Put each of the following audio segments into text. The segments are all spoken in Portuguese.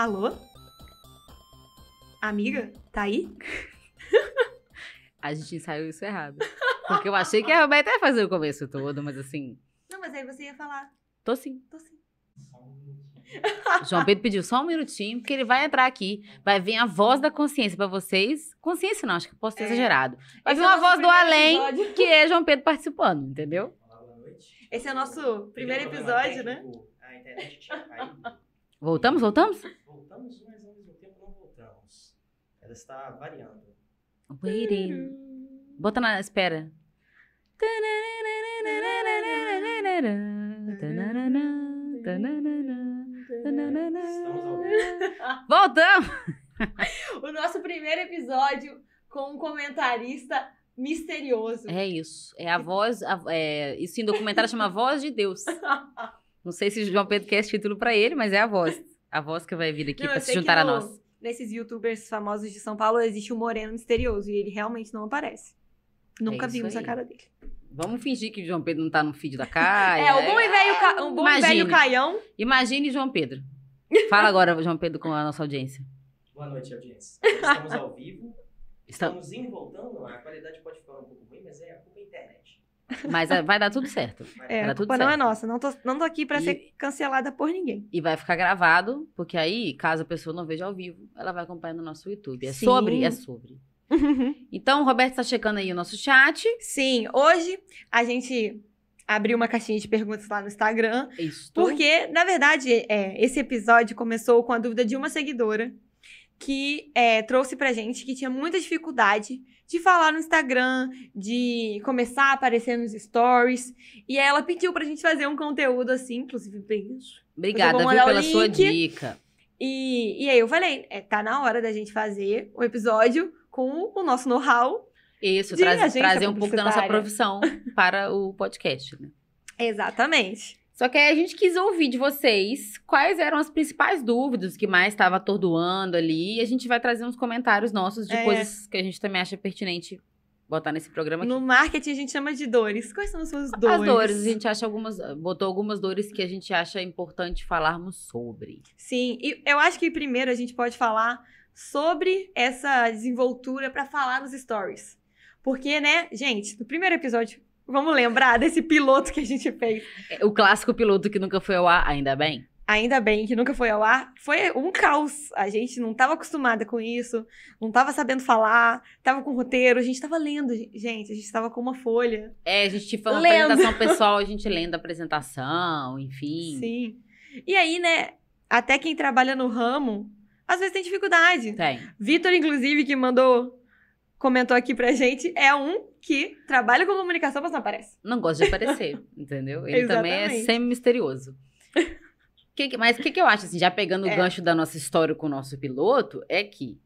Alô? Amiga, tá aí? A gente ensaiou isso errado. Porque eu achei que a Roberta ia fazer o começo todo, mas assim, Não, mas aí você ia falar. tô sim. Tô sim. João Pedro pediu só um minutinho, porque ele vai entrar aqui, vai vir a voz da consciência pra vocês. Consciência não, acho que posso ter É. exagerado. Vai vir é uma voz do além, episódio. que é João Pedro participando, entendeu? Olá, boa noite. Esse é o nosso primeiro problema episódio, né? A internet tinha caído. Voltamos, voltamos? Voltamos, mas ao mesmo tempo não voltamos. Ela está variando. Waiting. Bota na espera. Estamos ao vivo. Voltamos! O nosso primeiro episódio com um comentarista misterioso. É isso. É a voz. a- é, isso em documentário chama Voz de Deus. Não sei se João Pedro quer esse título pra ele, mas é a voz. A voz que vai vir aqui eu se juntar a no- nós. Nesses youtubers famosos de São Paulo existe um moreno misterioso e ele realmente não aparece. Nunca É vimos a aí. cara dele. Vamos fingir que João Pedro não tá no feed da Caia. é, o bom e velho, ca... um bom e Imagine. velho Caião. Imagine João Pedro. Fala agora, João Pedro, com a nossa audiência. Boa noite, audiência. Estamos ao vivo. Estamos indo e voltando. A qualidade pode ficar um pouco ruim, mas é a culpa da internet. Mas é, vai dar tudo certo. Vai É, Tá a tudo culpa não é certo. nossa. Não tô, não tô aqui pra E- ser cancelada por ninguém. E vai ficar gravado, porque aí, caso a pessoa não veja ao vivo, ela vai acompanhar no nosso YouTube. É Sim. sobre, é sobre. Então, o Roberto tá checando aí o nosso chat. Sim, hoje a gente abriu uma caixinha de perguntas lá no Instagram. Isso. Porque, na verdade, é, esse episódio começou com a dúvida de uma seguidora que é, trouxe pra gente que tinha muita dificuldade de falar no Instagram, de começar a aparecer nos stories. E aí ela pediu pra gente fazer um conteúdo assim, inclusive beijo. Obrigada, viu, pela sua dica. E, e aí eu falei, é, tá na hora da gente fazer o episódio com o nosso know-how. Isso, De traz- agência trazer um pouco da nossa profissão para o podcast, né? Exatamente. Só que aí a gente quis ouvir de vocês quais eram as principais dúvidas que mais estava atordoando ali. E a gente vai trazer uns comentários nossos de É. coisas que a gente também acha pertinente botar nesse programa aqui. No marketing a gente chama de dores. Quais são as suas dores? As dores, a gente acha algumas. Botou algumas dores que a gente acha importante falarmos sobre. Sim, e eu acho que primeiro a gente pode falar sobre essa desenvoltura pra falar nos stories. Porque, né, gente, no primeiro episódio, vamos lembrar desse piloto que a gente fez. É, O clássico piloto que nunca foi ao ar, ainda bem. Ainda bem que nunca foi ao ar. Foi um caos. A gente não estava acostumada com isso, não estava sabendo falar, tava com roteiro, a gente estava lendo, gente, a gente estava com uma folha. É, a gente foi uma Lendo. apresentação pessoal, a gente lendo a apresentação, enfim. Sim. E aí, né, até quem trabalha no ramo, às vezes tem dificuldade. Tem. Vitor, inclusive, que mandou, comentou aqui pra gente, é um que trabalha com comunicação, mas não aparece. Não gosta de aparecer, entendeu? Ele também é semi-misterioso. Que mas o que, que eu acho, assim, já pegando É. o gancho da nossa história com o nosso piloto, é que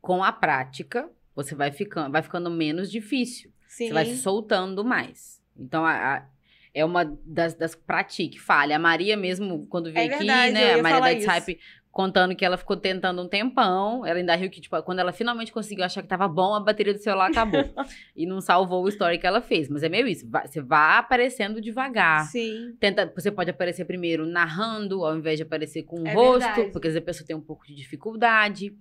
com a prática, você vai ficando, vai ficando menos difícil. Sim. Você vai se soltando mais. Então, a- a- é uma das, das pratique, falha. A Maria mesmo, quando veio É aqui, né? A Maria da Type contando que ela ficou tentando um tempão. Ela ainda riu que, tipo, quando ela finalmente conseguiu achar que tava bom, a bateria do celular acabou. e não salvou o story que ela fez. Mas é meio isso. vai- você vai aparecendo devagar. Sim. Tenta, você pode aparecer primeiro narrando, ao invés de aparecer com o É rosto, verdade. porque às vezes a pessoa tem um pouco de dificuldade.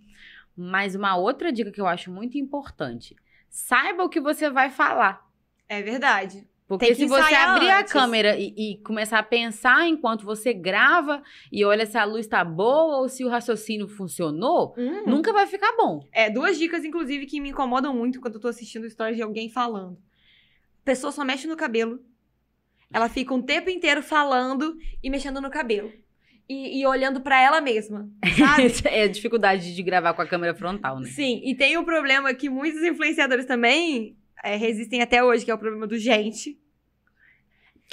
Mas uma outra dica que eu acho muito importante: saiba o que você vai falar. É verdade. Porque se você abrir a antes. câmera e, e começar a pensar enquanto você grava e olha se a luz tá boa ou se o raciocínio funcionou, Hum. nunca vai ficar bom. É, duas dicas, inclusive, que me incomodam muito quando eu tô assistindo stories de alguém falando. A pessoa só mexe no cabelo. Ela fica um tempo inteiro falando e mexendo no cabelo. E, e olhando pra ela mesma, sabe? é a dificuldade de gravar com a câmera frontal, né? Sim, e tem o problema que muitos influenciadores também é, resistem até hoje, que é o problema do gente.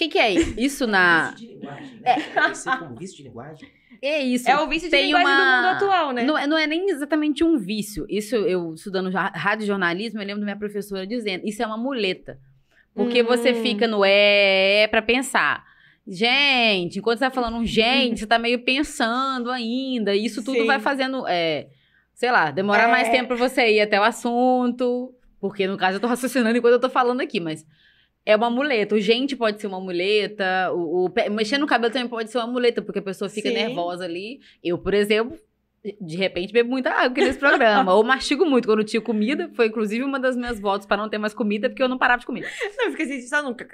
O que, que é isso na. Vício de linguagem, né? Vai ser como vício de linguagem. É isso. É o vício de Tem linguagem uma- do mundo atual, né? Não, é- não é nem exatamente um vício. Isso eu estudando rádio jornalismo, eu lembro da minha professora dizendo, isso é uma muleta. Porque Hum. você fica no é, é pra pensar. Gente, enquanto você tá falando um gente, você tá meio pensando ainda. E isso tudo Sim. vai fazendo, é, sei lá, demorar É. mais tempo pra você ir até o assunto. Porque, no caso, eu tô raciocinando enquanto eu tô falando aqui, mas é uma muleta. O gente pode ser uma muleta. O, o pé- mexer no cabelo também pode ser uma muleta, porque a pessoa fica Sim. nervosa ali. Eu, por exemplo, De repente, bebo muita água aqui nesse programa. Ou mastigo muito quando tinha comida. Foi, inclusive, uma das minhas votos para não ter mais comida, porque eu não parava de comer. Não, fica assim, só nunca.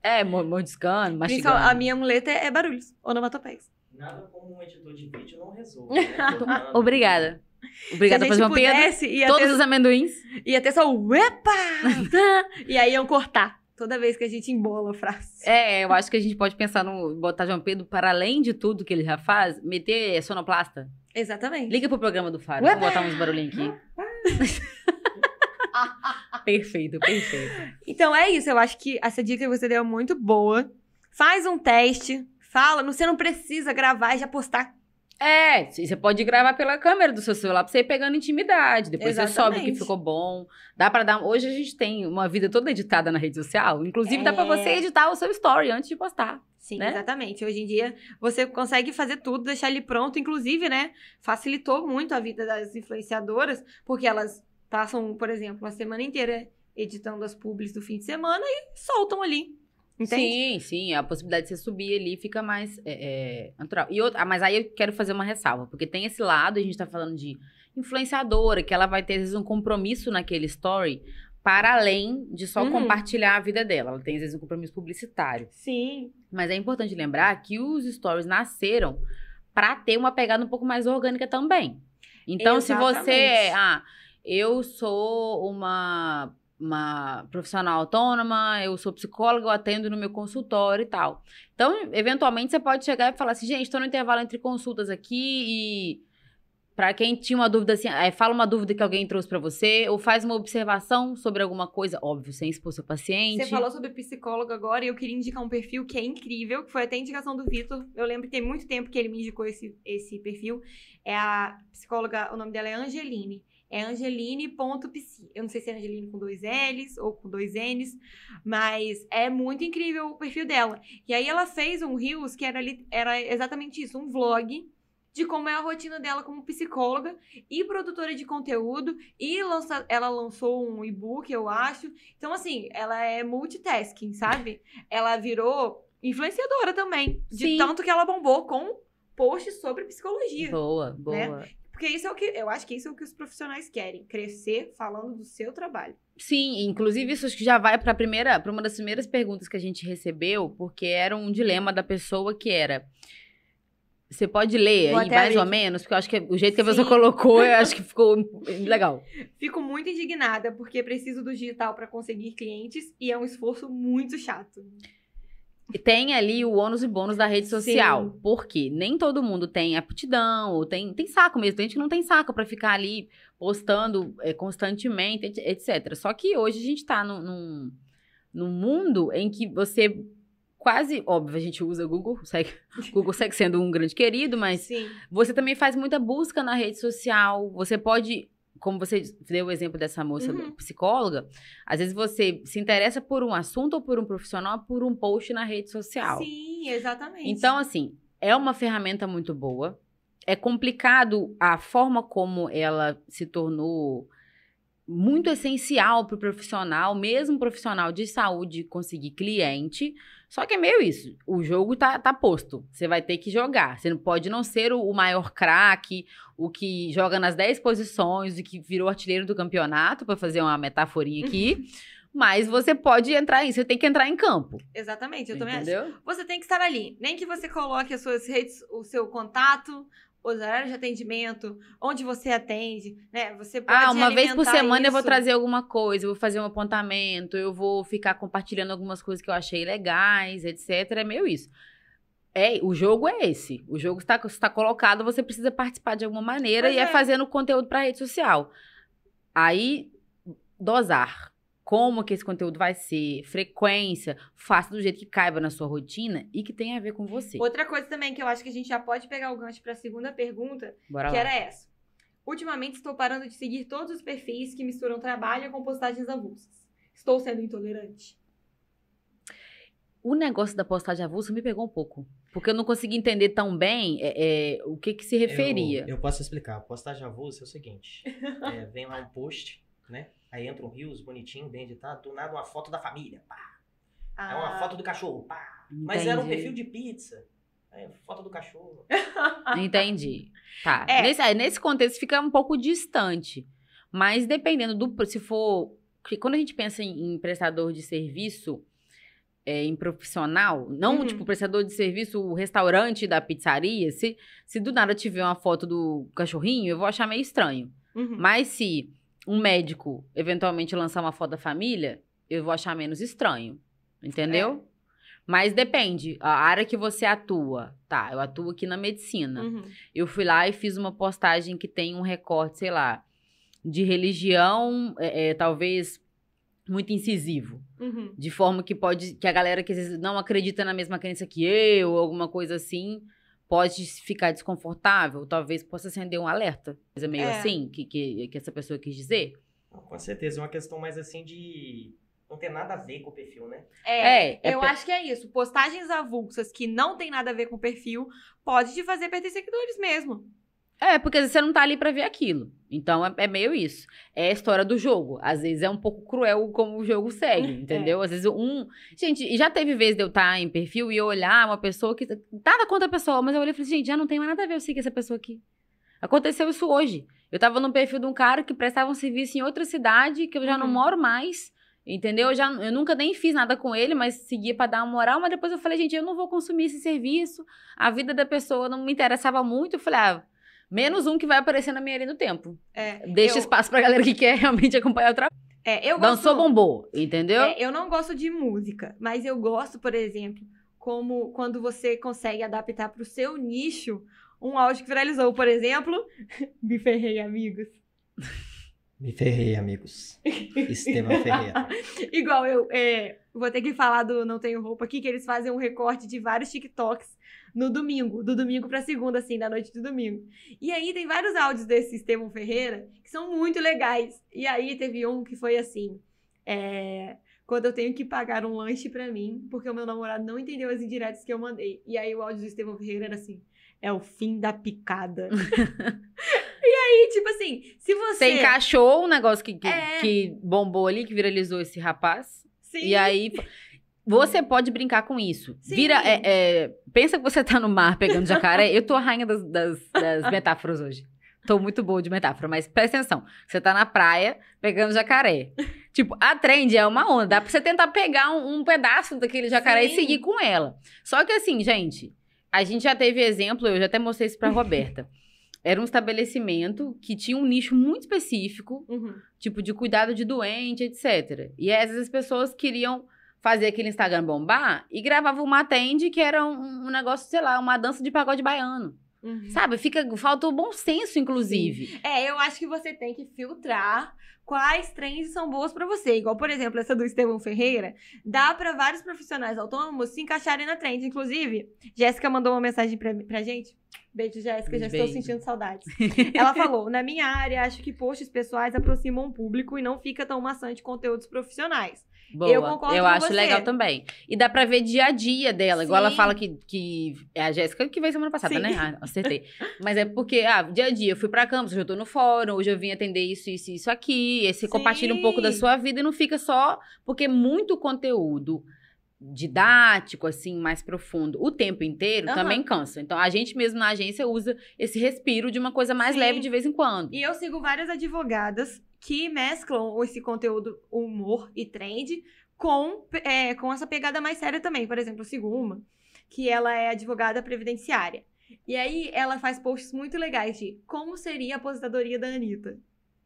É, mo- mordiscando, mastigando. A minha muleta é barulhos, onomatopeias. Nada como um editor de vídeo não resolve. Né? Obrigada. Obrigada por pudesse, ia Todos ter, os amendoins. ia ter só o epa! e aí iam cortar. Toda vez que a gente embola a frase. É, eu acho que a gente pode pensar no botar João Pedro para além de tudo que ele já faz, meter sonoplasta. Exatamente. Liga pro programa do Faro. Ué, Vamos botar uns barulhinhos aqui. perfeito, perfeito. Então é isso, eu acho que essa dica que você deu é muito boa. Faz um teste, fala, você não precisa gravar e já postar. É, você pode gravar pela câmera do seu celular pra você ir pegando intimidade. Depois você sobe o que Exatamente. ficou bom. Dá pra dar. Hoje a gente tem uma vida toda editada na rede social. Inclusive, dá pra É. você editar o seu story antes de postar. Sim, Né? exatamente. Hoje em dia você consegue fazer tudo, deixar ele pronto, inclusive, né? Facilitou muito a vida das influenciadoras, porque elas passam, por exemplo, a semana inteira editando as publis do fim de semana e soltam ali. Entende? Sim, sim. A possibilidade de você subir ali fica mais é, é, natural. E outra, ah, mas aí eu quero fazer uma ressalva, porque tem esse lado, a gente tá falando de influenciadora, que ela vai ter, às vezes, um compromisso naquele story para além de só Uhum. compartilhar a vida dela. Ela tem, às vezes, um compromisso publicitário. Sim. Mas é importante lembrar que os stories nasceram para ter uma pegada um pouco mais orgânica também. Então, se você Exatamente. é, ah, eu sou uma, uma profissional autônoma, eu sou psicóloga, eu atendo no meu consultório e tal. Então, eventualmente, você pode chegar e falar assim, gente, estou no intervalo entre consultas aqui e Pra quem tinha uma dúvida assim, é, fala uma dúvida que alguém trouxe pra você, ou faz uma observação sobre alguma coisa, óbvio, sem expor seu paciente. Você falou sobre psicólogo agora e eu queria indicar um perfil que é incrível, que foi até indicação do Vitor. Eu lembro que tem muito tempo que ele me indicou esse, esse perfil. É a psicóloga, o nome dela é Angeline. É angeline.psi. Eu não sei se é Angeline com dois L's ou com dois N's, mas é muito incrível o perfil dela. E aí ela fez um Reels que era, ali- era exatamente isso, um vlog de como é a rotina dela como psicóloga e produtora de conteúdo. E lança, ela lançou um e-book, eu acho. Então, assim, ela é multitasking, sabe? Ela virou influenciadora também. De Sim. tanto que ela bombou com posts sobre psicologia. Boa, boa. Porque isso é o que eu acho que isso é o que os profissionais querem, crescer falando do seu trabalho. Sim, inclusive isso acho que já vai para a primeira, para uma das primeiras perguntas que a gente recebeu, porque era um dilema da pessoa que era você pode ler Vou aí mais ou abrir. menos, porque eu acho que o jeito que a Sim. pessoa colocou, eu acho que ficou legal. Fico muito indignada porque preciso do digital para conseguir clientes e é um esforço muito chato. Tem ali o ônus e bônus da rede social. Sim. Porque nem todo mundo tem aptidão, ou tem, tem saco mesmo. Tem gente que não tem saco pra ficar ali postando é, constantemente, et- etc. Só que hoje a gente tá num, num, num mundo em que você quase, óbvio, a gente usa Google, segue, Google segue sendo um grande querido, mas Sim. você também faz muita busca na rede social. Você pode, como você deu o exemplo dessa moça Uhum. psicóloga, às vezes você se interessa por um assunto ou por um profissional por um post na rede social. Sim, exatamente. Então, assim, é uma ferramenta muito boa. É complicado a forma como ela se tornou muito essencial para o profissional, mesmo profissional de saúde, conseguir cliente. Só que é meio isso. O jogo tá, tá posto. Você vai ter que jogar. Você não pode não ser o, maior craque, o que joga nas 10 posições, o que virou artilheiro do campeonato, para fazer uma metaforinha aqui. Mas você pode entrar em, você tem que entrar em campo. Exatamente, eu também acho. entendeu? Você tem que estar ali. Nem que você coloque as suas redes, o seu contato, os horários de atendimento, onde você atende, né? Você pode Ah, uma vez por semana eu vou isso. trazer alguma coisa, eu vou fazer um apontamento, eu vou ficar compartilhando algumas coisas que eu achei legais, etc. É meio isso. É, o jogo é esse. O jogo está, está colocado, você precisa participar de alguma maneira Pois e é, é. fazendo conteúdo para rede social. Aí, dosar. Como que esse conteúdo vai ser, frequência, faça do jeito que caiba na sua rotina e que tenha a ver com você. Outra coisa também que eu acho que a gente já pode pegar o gancho para a segunda pergunta, Bora que lá. era essa. Ultimamente estou parando de seguir todos os perfis que misturam trabalho com postagens avulsas. Estou sendo intolerante. O negócio da postagem avulsa me pegou um pouco. Porque eu não consegui entender tão bem é, é, o que que se referia. Eu, eu posso explicar. Postagem avulsa é o seguinte: é, vem lá um post, né? Aí entra um rios bonitinho, bem editado, do nada uma foto da família. Pá. É uma Ah, foto do cachorro. Pá. Mas era um Entendi. perfil de pizza. É, foto do cachorro. Entendi. Tá. É. Nesse, aí, nesse contexto fica um pouco distante. Mas dependendo do. Se for. que Quando a gente pensa em, em prestador de serviço, é, em profissional, não Uhum. tipo prestador de serviço, o restaurante da pizzaria, se, se do nada tiver uma foto do cachorrinho, eu vou achar meio estranho. Uhum. Mas se um médico eventualmente lançar uma foto da família, eu vou achar menos estranho. Entendeu? É. Mas depende. A área que você atua. Tá, eu atuo aqui na medicina. Uhum. Eu fui lá e fiz uma postagem que tem um recorte, sei lá, de religião, é, é, talvez muito incisivo. Uhum. De forma que pode. Que a galera que às vezes não acredita na mesma crença que eu, alguma coisa assim, pode ficar desconfortável. Talvez possa acender um alerta. Coisa meio É. assim, que, que, que essa pessoa quis dizer. Com certeza, é uma questão mais assim de. Não ter nada a ver com o perfil, né? É, É, é eu pe- acho que é isso. Postagens avulsas que não tem nada a ver com o perfil pode te fazer perder seguidores mesmo. É, porque às vezes você não tá ali pra ver aquilo. Então é, é meio isso. É a história do jogo. Às vezes é um pouco cruel como o jogo segue, entendeu? Às vezes um. Gente, já teve vez de eu estar em perfil e eu olhar uma pessoa que. Nada contra a pessoa, mas eu olhei e falei, gente, já não tem mais nada a ver eu seguir essa pessoa aqui. Aconteceu isso hoje. Eu tava no perfil de um cara que prestava um serviço em outra cidade, que eu já não Uhum. moro mais. Entendeu? Eu, já, eu nunca nem fiz nada com ele, mas seguia pra dar uma moral. Mas depois eu falei, gente, eu não vou consumir esse serviço. A vida da pessoa não me interessava muito. Eu falei, ah, menos um que vai aparecer na minha linha do tempo. É, Deixa eu, espaço pra galera que quer realmente acompanhar o trabalho. é, eu gosto, Dançou, bombou, entendeu? É, eu não gosto de música, mas eu gosto, por exemplo, como quando você consegue adaptar pro seu nicho um áudio que viralizou, por exemplo, me ferrei, amigos. Me ferrei, amigos. Estevam Ferreira. Igual eu é, vou ter que falar do Não Tenho Roupa aqui, que eles fazem um recorte de vários TikToks no domingo, do domingo pra segunda, assim, da noite do domingo. E aí tem vários áudios desse Estevão Ferreira que são muito legais. E aí teve um que foi assim: é, quando eu tenho que pagar um lanche pra mim, porque o meu namorado não entendeu as indiretas que eu mandei. E aí o áudio do Estevão Ferreira era assim: é o fim da picada. e aí, tipo assim, se você. Você encaixou um negócio que, que, É. que bombou ali, que viralizou esse rapaz. Sim. E aí. Você pode brincar com isso. Sim. Vira. é, é, pensa que você tá no mar pegando jacaré. Eu tô a rainha das, das- das metáforas hoje. Tô muito boa de metáfora, mas presta atenção. Você tá na praia pegando jacaré. Tipo, a trend é uma onda. Dá pra você tentar pegar um, um pedaço daquele jacaré e Sim. seguir com ela. Só que assim, gente, a gente já teve exemplo, eu já até mostrei isso pra Roberta. Era um estabelecimento que tinha um nicho muito específico, Uhum. tipo, de cuidado de doente, etc. E aí, às vezes as pessoas queriam fazer aquele Instagram bombar e gravavam uma atende que era um, um negócio, sei lá, uma dança de pagode baiano. Uhum. Sabe? Fica, falta o bom senso, inclusive. É, eu acho que você tem que filtrar quais trends são boas pra você. Igual, por exemplo, essa do Estevão Ferreira, dá pra vários profissionais autônomos se encaixarem na trend. Inclusive, Jéssica mandou uma mensagem pra, pra gente. Beijo, Jéssica, já estou sentindo saudades. Ela falou: na minha área, acho que posts pessoais aproximam o público e não fica tão maçante conteúdos profissionais. Boa. Eu concordo com acho você. legal também. E dá pra ver dia a dia dela. Igual ela Sim. fala que, que é a Jéssica que veio semana passada, Sim. né? Ah, acertei. Mas é porque, ah, dia a dia, eu fui pra campus, hoje eu tô no fórum, hoje eu vim atender isso, isso, isso aqui. Aí você Sim. compartilha um pouco da sua vida e não fica só. Porque muito conteúdo didático, assim, mais profundo, o tempo inteiro, Aham. também cansa. Então, a gente mesmo na agência usa esse respiro de uma coisa mais Sim. leve de vez em quando. E eu sigo várias advogadas que mesclam esse conteúdo humor e trend com, é, com essa pegada mais séria também. Por exemplo, eu sigo uma que ela é advogada previdenciária. E aí ela faz posts muito legais de como seria a aposentadoria da Anitta.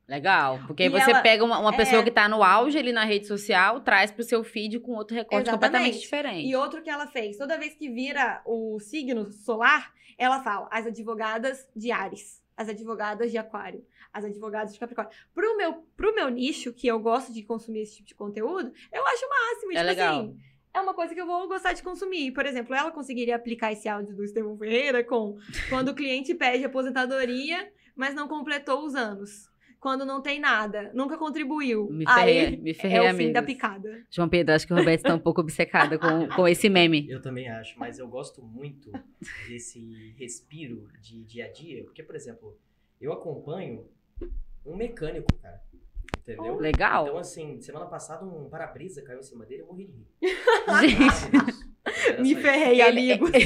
Legal. Porque aí E você ela- pega uma, uma pessoa é. que tá no auge ali na rede social, traz pro seu feed com outro recorte Exatamente. completamente diferente. E outro que ela fez, toda vez que vira o signo solar, ela fala as advogadas de Ares, as advogadas de Aquário, as advogadas de Capricórnio. Pro meu, pro meu nicho, que eu gosto de consumir esse tipo de conteúdo, eu acho o máximo. É tipo legal. assim, é uma coisa que eu vou gostar de consumir. Por exemplo, ela conseguiria aplicar esse áudio do Estevão Ferreira com quando o cliente pede aposentadoria, mas não completou os anos. Quando não tem nada, nunca contribuiu. Me Aí ferrei, me ferrei, é o fim amigos. da picada. João Pedro, acho que o Roberto está um pouco obcecada com, com esse meme. Eu também acho, mas eu gosto muito desse respiro de dia a dia, porque, por exemplo, eu acompanho um mecânico, cara. Entendeu? Legal. Então, assim, semana passada um para-brisa caiu em cima dele, eu morri de rir. Gente, Me ferrei, amigo.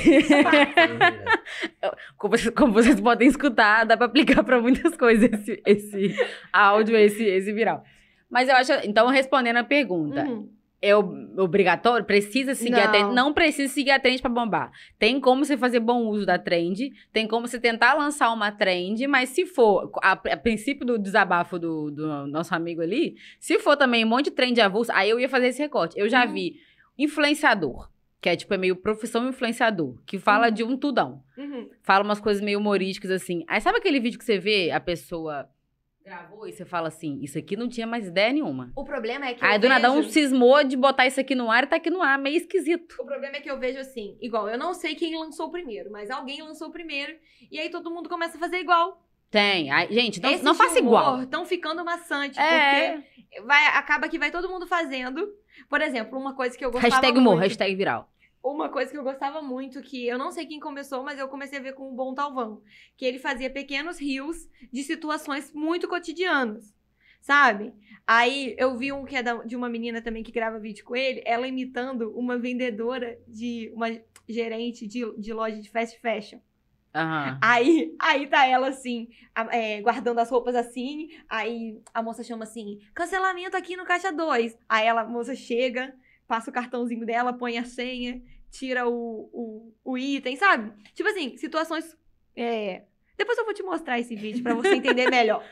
como, vocês, como vocês podem escutar, dá pra aplicar pra muitas coisas esse, esse áudio, esse, esse viral. Mas eu acho, então, respondendo a pergunta, Uhum. É ob- obrigatório? Precisa seguir a Não. trend? Não precisa seguir a trend pra bombar. Tem como você fazer bom uso da trend, tem como você tentar lançar uma trend, mas se for, a, a princípio do desabafo do, do nosso amigo ali, se for também um monte de trend avulso, aí eu ia fazer esse recorte. Eu já Uhum. vi influenciador, que é tipo, é meio profissão influenciador, que fala Uhum. de um tudão. Uhum. Fala umas coisas meio humorísticas assim. Aí sabe aquele vídeo que você vê a pessoa gravou e você fala assim, isso aqui não tinha mais ideia nenhuma. O problema é que Aí do nada um cismou de botar isso aqui no ar e tá aqui no ar, meio esquisito. O problema é que eu vejo assim, igual, eu não sei quem lançou primeiro, mas alguém lançou primeiro, e aí todo mundo começa a fazer igual. Tem. Aí, gente, não, Esses não faça igual. Estão ficando maçante, É. porque vai, acaba que vai todo mundo fazendo. Por exemplo, uma coisa que eu gostava Hashtag humor, muito. hashtag viral. Uma coisa que eu gostava muito, que eu não sei quem começou, mas eu comecei a ver com o Bom Talvão. Que ele fazia pequenos rios de situações muito cotidianas. Sabe? Aí eu vi um que é de uma menina também que grava vídeo com ele, ela imitando uma vendedora de. uma gerente de, de loja de fast fashion. Aham. Aí, aí tá ela assim, é, guardando as roupas assim. Aí a moça chama assim: cancelamento aqui no caixa 2. Aí ela, a moça chega, passa o cartãozinho dela, põe a senha, tira o, o, o item, sabe? Tipo assim, situações. é, Depois eu vou te mostrar esse vídeo pra você entender melhor.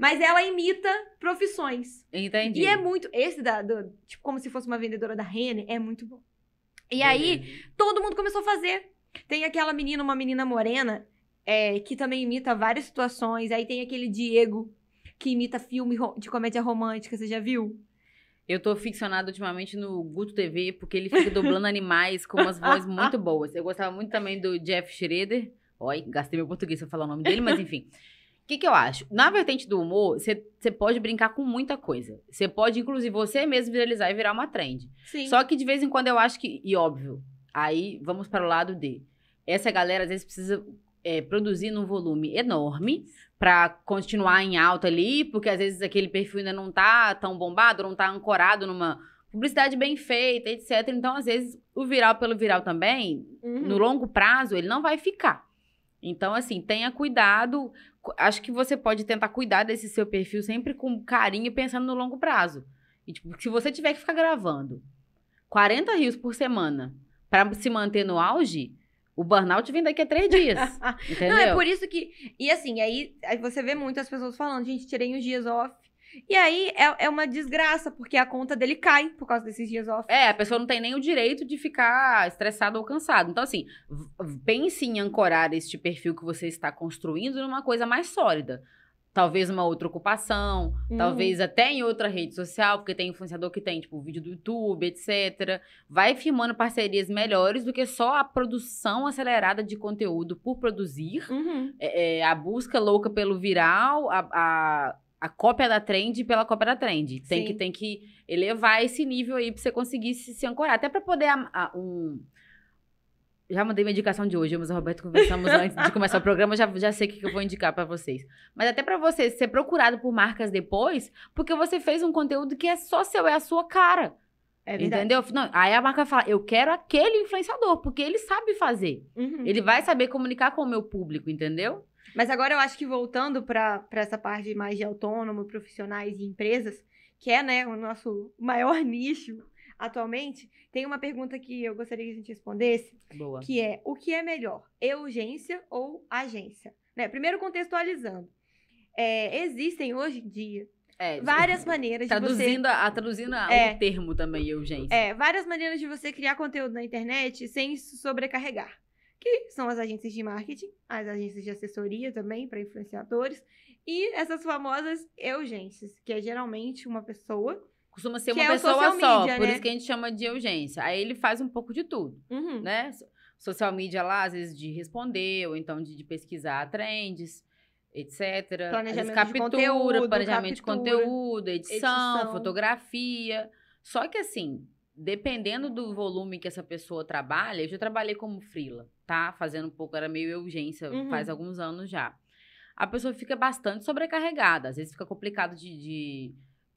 Mas ela imita profissões. Entendi. E é muito. Esse da. do- tipo, como se fosse uma vendedora da Renner, é muito bom. E aí, todo mundo começou a fazer. Tem aquela menina, uma menina morena, é, que também imita várias situações. Aí tem aquele Diego, que imita filme de comédia romântica, você já viu? Eu tô ficcionada ultimamente no Guto TV, porque ele fica dublando animais com umas vozes muito boas. Eu gostava muito também do Jeff Schroeder. Oi, gastei meu português pra falar o nome dele, mas enfim. O que, que eu acho? Na vertente do humor, você pode brincar com muita coisa. Você pode, inclusive, você mesmo viralizar e virar uma trend. Sim. Só que de vez em quando eu acho que, e óbvio, aí vamos para o lado de. Essa galera às vezes precisa é, produzir num volume enorme pra continuar em alta ali, porque às vezes aquele perfil ainda não tá tão bombado, não tá ancorado numa publicidade bem feita, etc. Então, às vezes, o viral pelo viral também, Uhum. no longo prazo, ele não vai ficar. Então, assim, tenha cuidado. Cu- Acho que você pode tentar cuidar desse seu perfil sempre com carinho, pensando no longo prazo. E, tipo, se você tiver que ficar gravando 40 rios por semana pra se manter no auge, o burnout vem daqui a três dias. entendeu? Não, é por isso que. E assim, aí, aí você vê muitas pessoas falando, gente, tirei uns dias off. E aí é, é uma desgraça, porque a conta dele cai por causa desses dias off. É, a pessoa não tem nem o direito de ficar estressado ou cansado. Então, assim, pense em ancorar este perfil que você está construindo numa coisa mais sólida. Talvez uma outra ocupação, Uhum. talvez até em outra rede social, porque tem influenciador que tem, tipo, vídeo do YouTube, etc. Vai firmando parcerias melhores do que só a produção acelerada de conteúdo por produzir, Uhum. é, é, a busca louca pelo viral, a, a, a cópia da trend pela cópia da trend. Tem Sim. que, tem que elevar esse nível aí pra você conseguir se, se ancorar. Até pra poder a- a- um. Já mandei minha indicação de hoje, mas o Roberto conversamos antes de começar o programa, já, já sei o que eu vou indicar pra vocês. Mas até pra você ser procurado por marcas depois, porque você fez um conteúdo que é só seu, é a sua cara. É entendeu? Não, aí a marca fala, eu quero aquele influenciador, porque ele sabe fazer. Uhum. Ele vai saber comunicar com o meu público, entendeu? Mas agora eu acho que voltando para essa parte mais de autônomo, profissionais e empresas, que é né, o nosso maior nicho atualmente, tem uma pergunta que eu gostaria que a gente respondesse, Boa. que é o que é melhor, urgência ou agência? Né? Primeiro contextualizando. É, existem hoje em dia É, várias maneiras de você Traduzindo, a, traduzindo É. o termo também, urgência. É, várias maneiras de você criar conteúdo na internet sem se sobrecarregar. Que são as agências de marketing, as agências de assessoria também para influenciadores e essas famosas urgências, que é geralmente uma pessoa. Costuma ser Que uma é pessoa só, media, por né? isso que a gente chama de urgência. Aí ele faz um pouco de tudo, Uhum. né? So- Social media lá, às vezes, de responder, ou então de, de pesquisar trends, etc. Planejamento de captura, conteúdo, planejamento captura, de conteúdo, edição, edição. fotografia. Só que assim, dependendo do volume que essa pessoa trabalha, eu já trabalhei como freela, tá? Fazendo um pouco, era meio urgência, Uhum. faz alguns anos já. A pessoa fica bastante sobrecarregada. Às vezes fica complicado de, de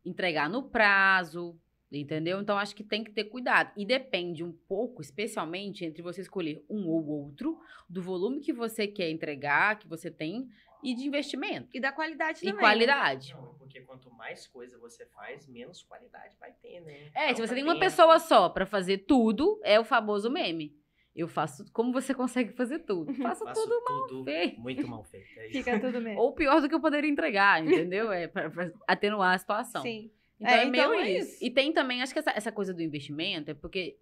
entregar no prazo, Entendeu? Então acho que tem que ter cuidado. E depende um pouco, especialmente, entre você escolher um ou outro, do volume que você quer entregar, que você tem, e de investimento. E da qualidade E também. né? qualidade. Não, porque quanto mais coisa você faz, menos qualidade vai ter, né? É, se Falta você tem uma tempo. pessoa só pra fazer tudo, é o famoso meme. Eu faço. Como você consegue fazer tudo? Faço Faço tudo tudo feito. muito mal feito. É isso. Fica tudo bem. Ou pior do que eu poderia entregar, entendeu? É pra, pra atenuar a situação. Sim. Então É, é, meio então é isso. isso. E tem também, acho que essa, essa coisa do investimento é porque.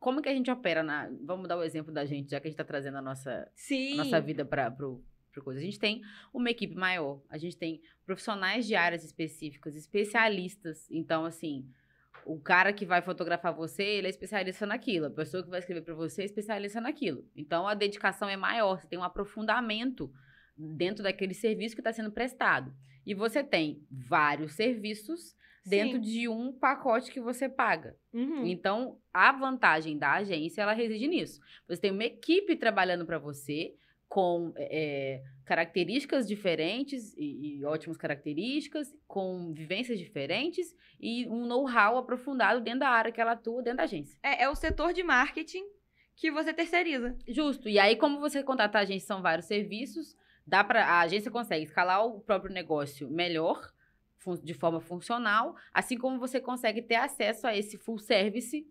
Como que a gente opera na. Vamos dar o exemplo da gente, já que a gente tá trazendo a nossa, Sim. a nossa vida para pro, pro coisa. A gente tem uma equipe maior, a gente tem profissionais de áreas específicas, especialistas. Então, assim, o cara que vai fotografar você, ele é especialista naquilo. A pessoa que vai escrever para você é especialista naquilo. Então, a dedicação é maior, você tem um aprofundamento dentro daquele serviço que está sendo prestado. E você tem vários serviços dentro Sim. de um pacote que você paga. Uhum. Então, a vantagem da agência, ela reside nisso. Você tem uma equipe trabalhando para você com é, características diferentes e, e ótimas características, com vivências diferentes e um know-how aprofundado dentro da área que ela atua, dentro da agência. É, é o setor de marketing que você terceiriza. Justo. E aí, como você contrata a agência, são vários serviços, dá para a agência consegue escalar o próprio negócio melhor, de forma funcional, assim como você consegue ter acesso a esse full service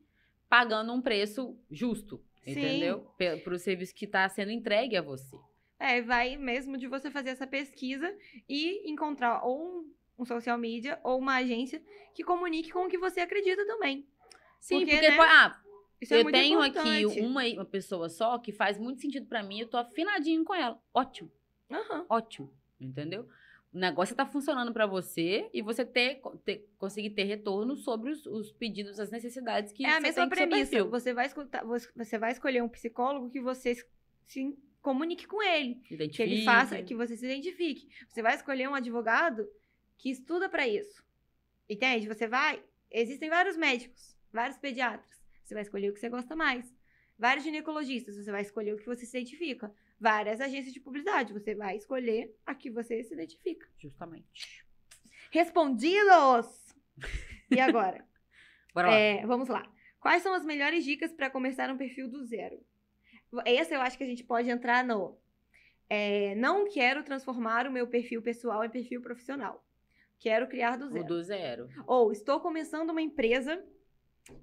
pagando um preço justo, Sim. entendeu? Para o serviço que está sendo entregue a você. É, vai mesmo de você fazer essa pesquisa e encontrar ou um, social media ou uma agência que comunique com o que você acredita também. Sim, Porque, porque, né, ah, Isso é eu muito tenho aqui importante. uma, uma pessoa só que faz muito sentido para mim, eu tô afinadinho com ela. Ótimo. Aham. ótimo, entendeu? O negócio tá funcionando para você e você ter, ter- conseguir ter retorno sobre os, os pedidos, as necessidades que É a você mesma tem com seu premissa. perfil. Você vai escutar, você vai escolher um psicólogo que você se- comunique com ele, que ele Identifique. faça, que você se identifique. Você vai escolher um advogado que estuda para isso. Entende? Você vai, existem vários médicos, vários pediatras. Você vai escolher o que você gosta mais. Vários ginecologistas, você vai escolher o que você se identifica. Várias agências de publicidade, você vai escolher a que você se identifica. Justamente. Respondidos! E agora? Bora lá. É, vamos lá. Quais são as melhores dicas para começar um perfil do zero? Essa eu acho que a gente pode entrar no. é, não quero transformar o meu perfil pessoal em perfil profissional. Quero criar do o zero. do zero. Ou estou começando uma empresa.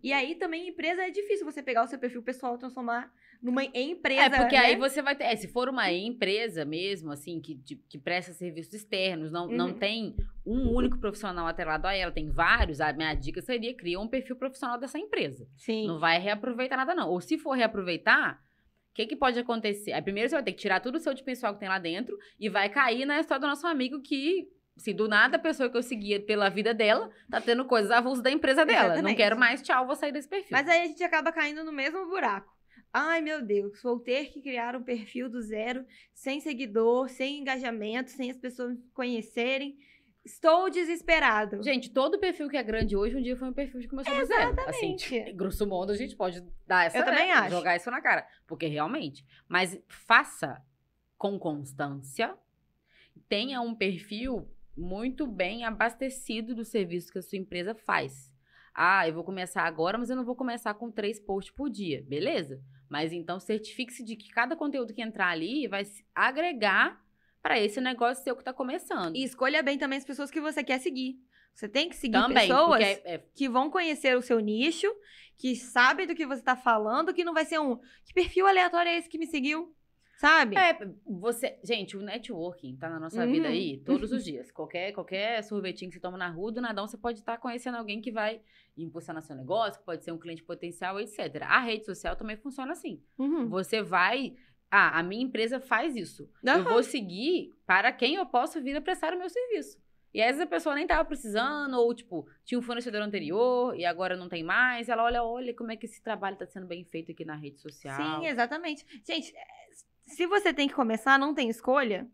E aí também empresa é difícil você pegar o seu perfil pessoal e transformar numa empresa. É, porque aí né? você vai ter. é, se for uma empresa mesmo, assim, que, de- que presta serviços externos, não, não Uhum. tem um único profissional atrelado a ela, tem vários, a minha dica seria criar um perfil profissional dessa empresa. Sim. Não vai reaproveitar nada, não. Ou se for reaproveitar, o que, que pode acontecer? Aí, primeiro você vai ter que tirar tudo o seu de pessoal que tem lá dentro e vai cair na história do nosso amigo que. Se do nada a pessoa que eu seguia pela vida dela tá tendo coisas avulsas da empresa dela. Não Exatamente. quero mais, tchau, vou sair desse perfil. Mas aí a gente acaba caindo no mesmo buraco. Ai, meu Deus, vou ter que criar um perfil do zero, sem seguidor, sem engajamento, sem as pessoas me conhecerem. Estou desesperado. Gente, todo perfil que é grande hoje, um dia foi um perfil que começou do zero. Assim, Exatamente. grosso modo, a gente pode dar essa. Eu também né, acho. Jogar isso na cara. Porque realmente. Mas faça com constância. Tenha um perfil muito bem abastecido do serviço que a sua empresa faz. Ah, eu vou começar agora, mas eu não vou começar com três posts por dia. Beleza? Mas então certifique-se de que cada conteúdo que entrar ali vai se agregar para esse negócio seu que está começando. E escolha bem também as pessoas que você quer seguir. Você tem que seguir Também, pessoas é- é que vão conhecer o seu nicho, que sabem do que você está falando, que não vai ser um. Que perfil aleatório é esse que me seguiu? Sabe? É, você. Gente, o networking tá na nossa Uhum. vida aí todos os dias. Qualquer, qualquer sorvetinho que você toma na rua, do nadão, você pode estar conhecendo alguém que vai impulsionar seu negócio, que pode ser um cliente potencial, etc. A rede social também funciona assim. Uhum. Você vai. Ah, a minha empresa faz isso. Eu Aham. vou seguir para quem eu posso vir a prestar o meu serviço. E às vezes a pessoa nem tava precisando, ou tipo, tinha um fornecedor anterior e agora não tem mais. Ela olha, olha como é que esse trabalho tá sendo bem feito aqui na rede social. Sim, exatamente. Gente, se você tem que começar, não tem escolha,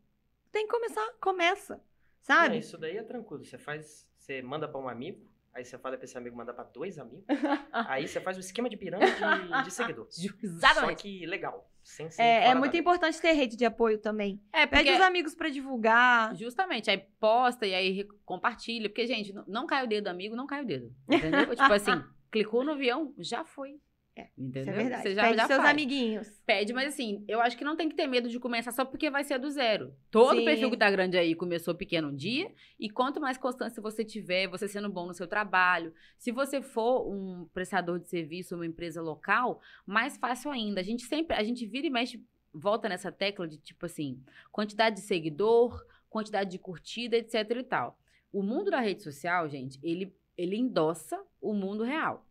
tem que começar, começa. Sabe? isso daí é tranquilo. Você faz, você manda pra um amigo, Aí você fala pra esse amigo mandar pra dois amigos. aí você faz o esquema de pirâmide de, de seguidor. Só Exatamente. que legal. Sem ser É, é muito importante ter rede de apoio também. É, Pede porque... os amigos pra divulgar. Justamente, aí posta e aí compartilha. Porque, gente, não, não cai o dedo, amigo, não cai o dedo. Entendeu? tipo assim, clicou no avião, já foi. É, Entendeu? Isso é verdade. Você já, Pede já seus faz. amiguinhos. Pede, mas assim, eu acho que não tem que ter medo de começar só porque vai ser do zero. Todo Sim. perfil que tá grande aí começou pequeno um dia, e quanto mais constância você tiver, você sendo bom no seu trabalho, se você for um prestador de serviço, uma empresa local, mais fácil ainda. A gente sempre, a gente vira e mexe, volta nessa tecla de tipo assim, quantidade de seguidor, quantidade de curtida, etc e tal. O mundo da rede social, gente, ele, ele endossa o mundo real,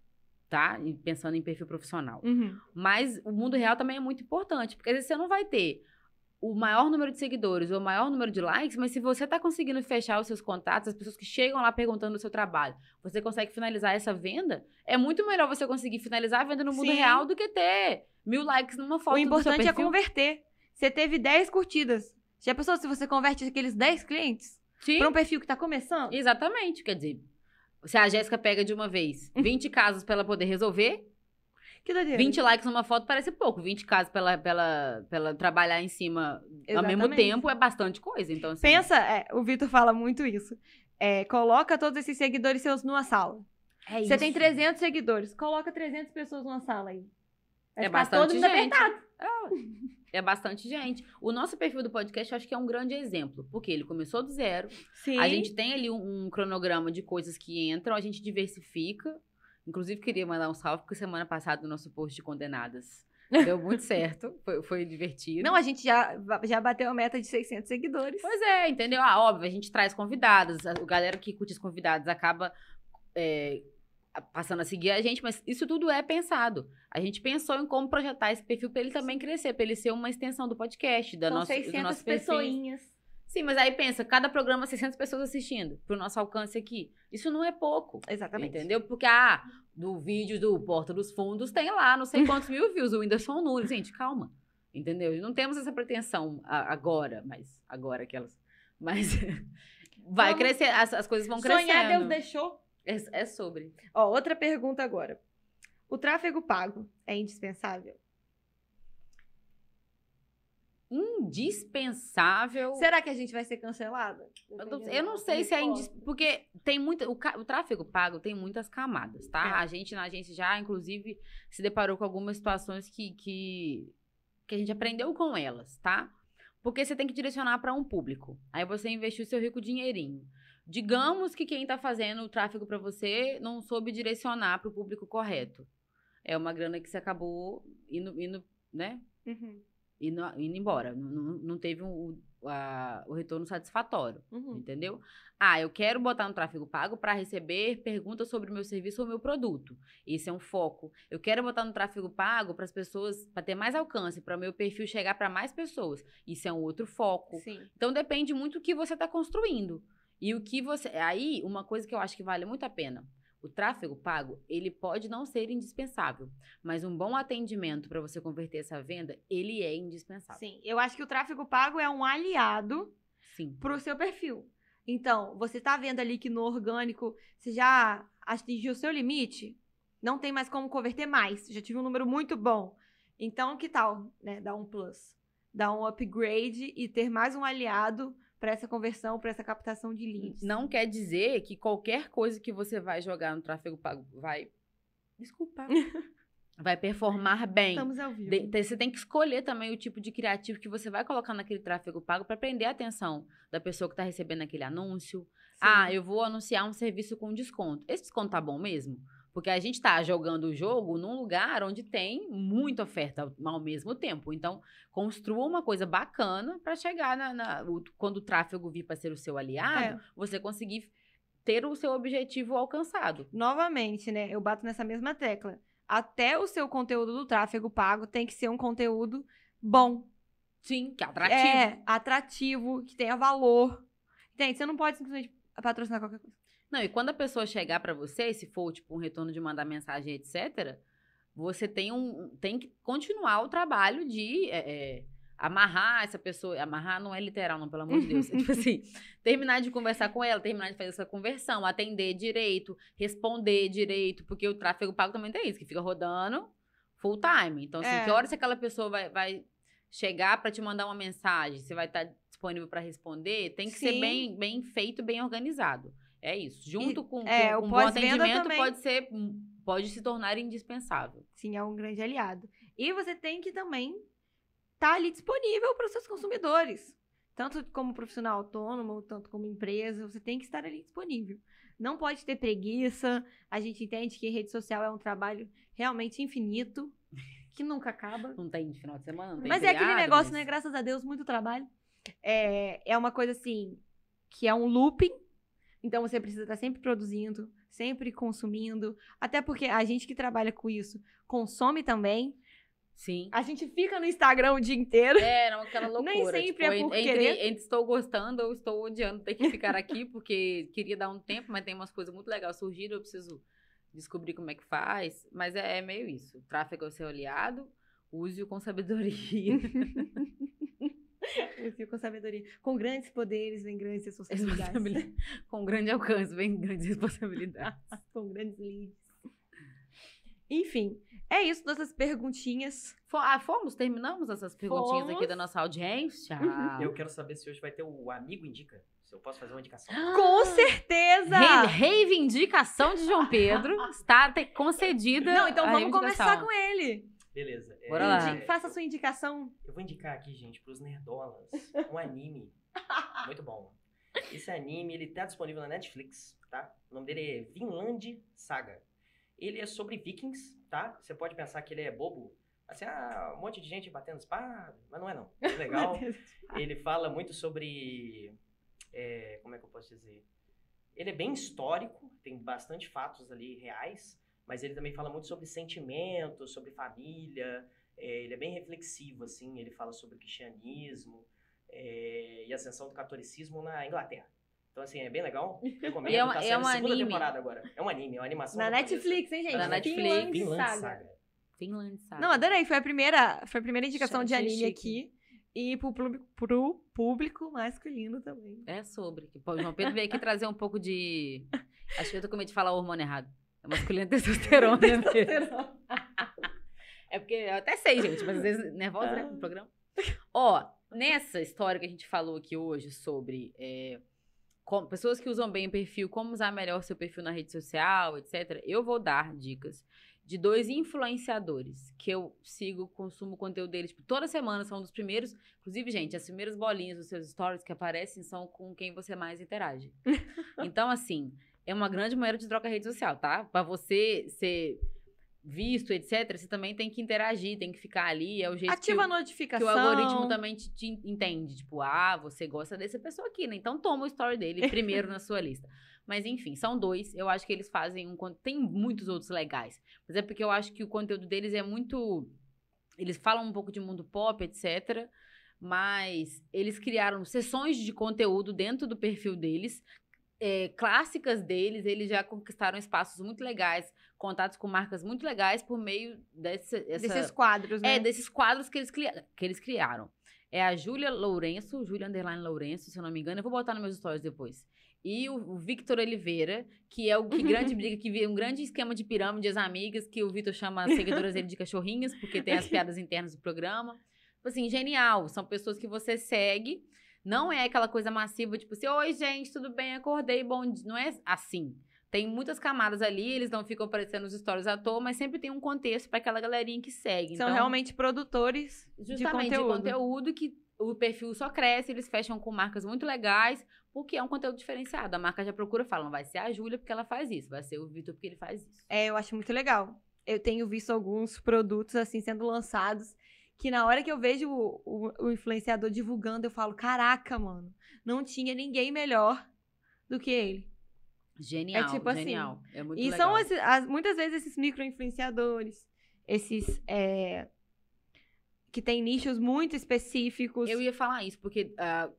tá? E Pensando em perfil profissional. Uhum. Mas o mundo real também é muito importante, porque às vezes você não vai ter o maior número de seguidores ou o maior número de likes, mas se você tá conseguindo fechar os seus contatos, as pessoas que chegam lá perguntando do seu trabalho, você consegue finalizar essa venda, é muito melhor você conseguir finalizar a venda no mundo Sim. real do que ter mil likes numa foto O importante é converter. Você teve 10 curtidas. Já pensou se você converte aqueles 10 clientes pra um perfil que tá começando? exatamente. Quer dizer, se a Jéssica pega de uma vez 20 casos pra ela poder resolver, Que doideira. 20 likes numa foto parece pouco. 20 casos pra ela, pra ela, pra ela trabalhar em cima ao mesmo Exatamente. tempo é bastante coisa. Então, assim, Pensa, é, o Vitor fala muito isso. É, coloca todos esses seguidores seus numa sala. é Você tem isso. 300 seguidores. Coloca 300 pessoas numa sala aí. Vai É bastante todo mundo gente. apertado. É bastante gente. O nosso perfil do podcast acho que é um grande exemplo, porque ele começou do zero. Sim. A gente tem ali um, um cronograma de coisas que entram, a gente diversifica. Inclusive, queria mandar um salve, porque semana passada o nosso post de condenadas deu muito certo. Foi, foi divertido. Não, a gente já, já bateu a meta de 600 seguidores. Pois é, entendeu? Ah, óbvio, a gente traz convidados. A galera que curte os convidados acaba é, passando a seguir a gente, mas isso tudo é pensado. A gente pensou em como projetar esse perfil para ele também crescer, para ele ser uma extensão do podcast, da São nossa, do 600 nosso perfil. pessoinhas. Sim, mas aí pensa, cada programa 600 pessoas assistindo, pro nosso alcance aqui. Isso não é pouco. Exatamente. Entendeu? Porque, ah, do vídeo do Porta dos Fundos tem lá não sei quantos mil views, o Whindersson Nunes. Gente, calma. Entendeu? Não temos essa pretensão agora, mas agora aquelas. Mas vai Vamos- crescer, as, as coisas vão crescendo. Sonhar Deus deixou. É, é sobre. Ó, outra pergunta agora. O tráfego pago é indispensável? Indispensável. Será que a gente vai ser cancelada? Eu não, eu não sei se é indis... porque tem muita o, o tráfego pago tem muitas camadas, tá? É. A gente na agência já inclusive se deparou com algumas situações que que, que a gente aprendeu com elas, tá? Porque você tem que direcionar para um público. Aí você investiu seu rico dinheirinho. Digamos que quem tá fazendo o tráfego para você não soube direcionar para o público correto. É uma grana que você acabou indo, indo né? Uhum, Indo, indo embora. Não, não, teve um, o, a- o retorno satisfatório. uhum. Entendeu? Ah, eu quero botar no tráfego pago para receber perguntas sobre o meu serviço ou meu produto. Esse é um foco. Eu quero botar no tráfego pago para as pessoas, para ter mais alcance, para o meu perfil chegar para mais pessoas. Isso é um outro foco. Sim. Então depende muito do que você está construindo. E o que você. Aí, uma coisa que eu acho que vale muito a pena. O tráfego pago, ele pode não ser indispensável, mas um bom atendimento para você converter essa venda, ele é indispensável. Sim. Eu acho que o tráfego pago é um aliado Sim. pro seu perfil. Então, você tá vendo ali que no orgânico você já atingiu o seu limite, não tem mais como converter mais. Já tive um número muito bom. Então, que tal, né, dar um plus, dar um upgrade e ter mais um aliado para essa conversão, para essa captação de leads. Não quer dizer que qualquer coisa que você vai jogar no tráfego pago vai. Desculpa. vai performar bem. Estamos ao vivo. De- você tem que escolher também o tipo de criativo que você vai colocar naquele tráfego pago para prender a atenção da pessoa que está recebendo aquele anúncio. Sim. Ah, eu vou anunciar um serviço com desconto. Esse desconto tá bom mesmo? Porque a gente tá jogando o jogo num lugar onde tem muita oferta ao- ao mesmo tempo. Então, construa uma coisa bacana para chegar na, na- o- quando o tráfego vir para ser o seu aliado, É. você conseguir ter o seu objetivo alcançado. Novamente, né? Eu bato nessa mesma tecla. Até o seu conteúdo do tráfego pago tem que ser um conteúdo bom. Sim, que é atrativo. É, atrativo, que tenha valor. Entende? Você não pode simplesmente patrocinar qualquer coisa. Não, e quando a pessoa chegar pra você, se for tipo um retorno de mandar mensagem, etc., você tem um tem que continuar o trabalho de é, é, amarrar essa pessoa. Amarrar não é literal, não, pelo amor de Deus. É tipo assim, terminar de conversar com ela, terminar de fazer essa conversão, atender direito, responder direito, porque o tráfego pago também tem isso, que fica rodando full time. Então, assim, É. que horas que aquela pessoa vai, vai chegar para te mandar uma mensagem, você vai estar disponível para responder, tem que ser Sim. bem, bem feito, bem organizado. É isso. Junto com, é, com, o com bom atendimento também. pode ser pode se tornar indispensável. Sim, é um grande aliado. E você tem que também estar ali disponível para os seus consumidores. Tanto como profissional autônomo, tanto como empresa, você tem que estar ali disponível. Não pode ter preguiça. A gente entende que rede social é um trabalho realmente infinito, que nunca acaba. Não tem de final de semana, não tem Mas é aquele feriado, negócio, mas- né? Graças a Deus, muito trabalho. É, é uma coisa assim, que é um looping. Então você precisa estar sempre produzindo, sempre consumindo. Até porque a gente que trabalha com isso consome também. Sim. A gente fica no Instagram o dia inteiro. É, não, aquela loucura. Nem sempre tipo, é por entre, querer. entre estou gostando ou estou odiando ter que ficar aqui, porque queria dar um tempo, mas tem umas coisas muito legais surgindo, eu preciso descobrir como é que faz. Mas é, é meio isso. O tráfego é o seu aliado, use-o com sabedoria. Eu fico com sabedoria. Com grandes poderes vem grandes responsabilidades. Responsabilidade. com grande alcance, vem grandes responsabilidades. com grandes leads. Enfim, é isso, nossas perguntinhas. Ah, fomos? Terminamos essas perguntinhas aqui Fomos. da nossa audiência? Eu quero saber se hoje vai ter o Amigo Indica. Se eu posso fazer uma indicação. Com certeza! Re- reivindicação de João Pedro está concedida. Não, então vamos conversar com ele. Beleza. é, Bora lá. Indi- Faça a sua indicação. Eu vou indicar aqui, gente, pros nerdolas, um anime muito bom. Esse anime, ele tá disponível na Netflix, tá? O nome dele é Vinland Saga. Ele é sobre vikings, tá? Você pode pensar que ele é bobo. Assim, ah, um monte de gente batendo espada, mas não é não. É legal. ele fala muito sobre... é, como é que eu posso dizer? Ele é bem histórico, tem bastante fatos ali reais, mas ele também fala muito sobre sentimentos, sobre família, é, ele é bem reflexivo, assim, ele fala sobre o cristianismo é, e a ascensão do catolicismo na Inglaterra. Então, assim, é bem legal. Recomendo. É uma- tá é saindo um a segunda anime. temporada agora. É um anime, é uma animação. Na. Netflix, hein, gente? Na Netflix. Vinland Saga. Saga. Finland, sabe? Não, adorei. Foi a primeira, foi a primeira indicação de anime chique. aqui. E pro, público- pro público masculino também. É sobre. que O João Pedro veio aqui trazer um pouco de. Acho que eu tô com medo de falar o hormônio errado. É masculino testosterona. né, mesmo? É porque eu até sei, gente, mas às vezes nervosa, né? No programa. Ó, nessa história que a gente falou aqui hoje sobre é, como- pessoas que usam bem o perfil, como usar melhor seu perfil na rede social, etc., eu vou dar dicas de dois influenciadores que eu sigo, consumo conteúdo deles tipo, toda semana, são um dos primeiros. Inclusive, gente, as primeiras bolinhas dos seus stories que aparecem são com quem você mais interage. então, assim, é uma grande maneira de troca rede social, tá? Pra você ser visto, etc., você também tem que interagir, tem que ficar ali. É o jeito que Ativa o- a notificação. que o algoritmo também te, te entende. Tipo, ah, você gosta dessa pessoa aqui, né? Então toma o story dele primeiro na sua lista. Mas enfim, são dois. Eu acho que eles fazem um. Tem muitos outros legais. Mas é porque eu acho que o conteúdo deles é muito. Eles falam um pouco de mundo pop, etc. Mas eles criaram sessões de conteúdo dentro do perfil deles. É, clássicas deles, eles já conquistaram espaços muito legais, contatos com marcas muito legais por meio dessa, essa- Desses quadros, né? é, desses quadros que eles, que eles criaram. É a Júlia Lourenço, Júlia Underline Lourenço, se eu não me engano. Eu vou botar nos meus stories depois. E o, o Victor Oliveira, que é o que grande briga, que vira um grande esquema de pirâmide, as amigas, que o Victor chama as seguidoras dele de cachorrinhos, porque tem as piadas internas do programa. Tipo assim, genial. São pessoas que você segue. Não é aquela coisa massiva, tipo assim, oi, gente, tudo bem? Acordei, bom dia. Não é assim. Tem muitas camadas ali, eles não ficam aparecendo nos stories à toa, mas sempre tem um contexto para aquela galerinha que segue. São então, realmente produtores justamente de conteúdo. conteúdo que o perfil só cresce, eles fecham com marcas muito legais, porque é um conteúdo diferenciado. A marca já procura, fala, não vai ser a Júlia porque ela faz isso, vai ser o Vitor porque ele faz isso. É, eu acho muito legal. Eu tenho visto alguns produtos assim sendo lançados que na hora que eu vejo o, o- o influenciador divulgando, eu falo: caraca, mano, não tinha ninguém melhor do que ele. Genial, tipo assim, genial. É muito e legal. são esses- as- muitas vezes esses micro-influenciadores, esses é, que têm nichos muito específicos. Eu ia falar isso, porque ah,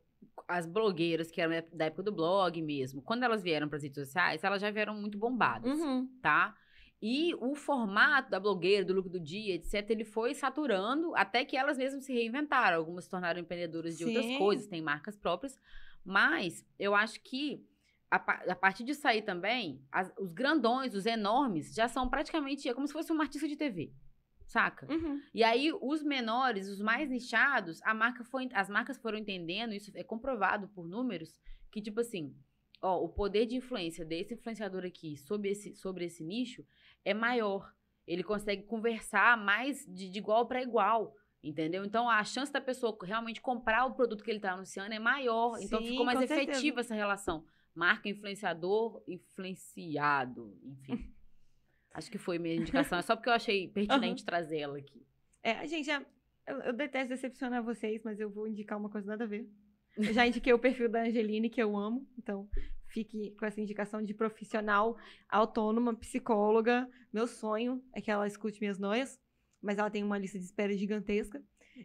as blogueiras, que eram da época do blog mesmo, quando elas vieram para as redes sociais, elas já vieram muito bombadas. Uhum. tá? E o formato da blogueira, do look do dia, etc., ele foi saturando até que elas mesmas se reinventaram. Algumas se tornaram empreendedoras de outras Sim. coisas, têm marcas próprias. Mas eu acho que a, a partir disso aí também, as- os grandões, os enormes, já são praticamente é como se fosse um artista de TV. Saca? Uhum. E aí, os menores, os mais nichados, a marca foi, as marcas foram entendendo, isso é comprovado por números, que, tipo assim, ó, o poder de influência desse influenciador aqui sobre esse, sobre esse nicho é maior. Ele consegue conversar mais de, de igual para igual. Entendeu? Então a chance da pessoa realmente comprar o produto que ele está anunciando é maior. então Sim, ficou mais certeza. efetiva essa relação. Marca, influenciador, influenciado. Enfim. Acho que foi minha indicação. É só porque eu achei pertinente trazer ela aqui. É, gente, eu, eu detesto decepcionar vocês, mas eu vou indicar uma coisa nada a ver. Eu já indiquei o perfil da Angeline, que eu amo, então fique com essa indicação de profissional autônoma, psicóloga. Meu sonho é que ela escute minhas noias, mas ela tem uma lista de espera gigantesca.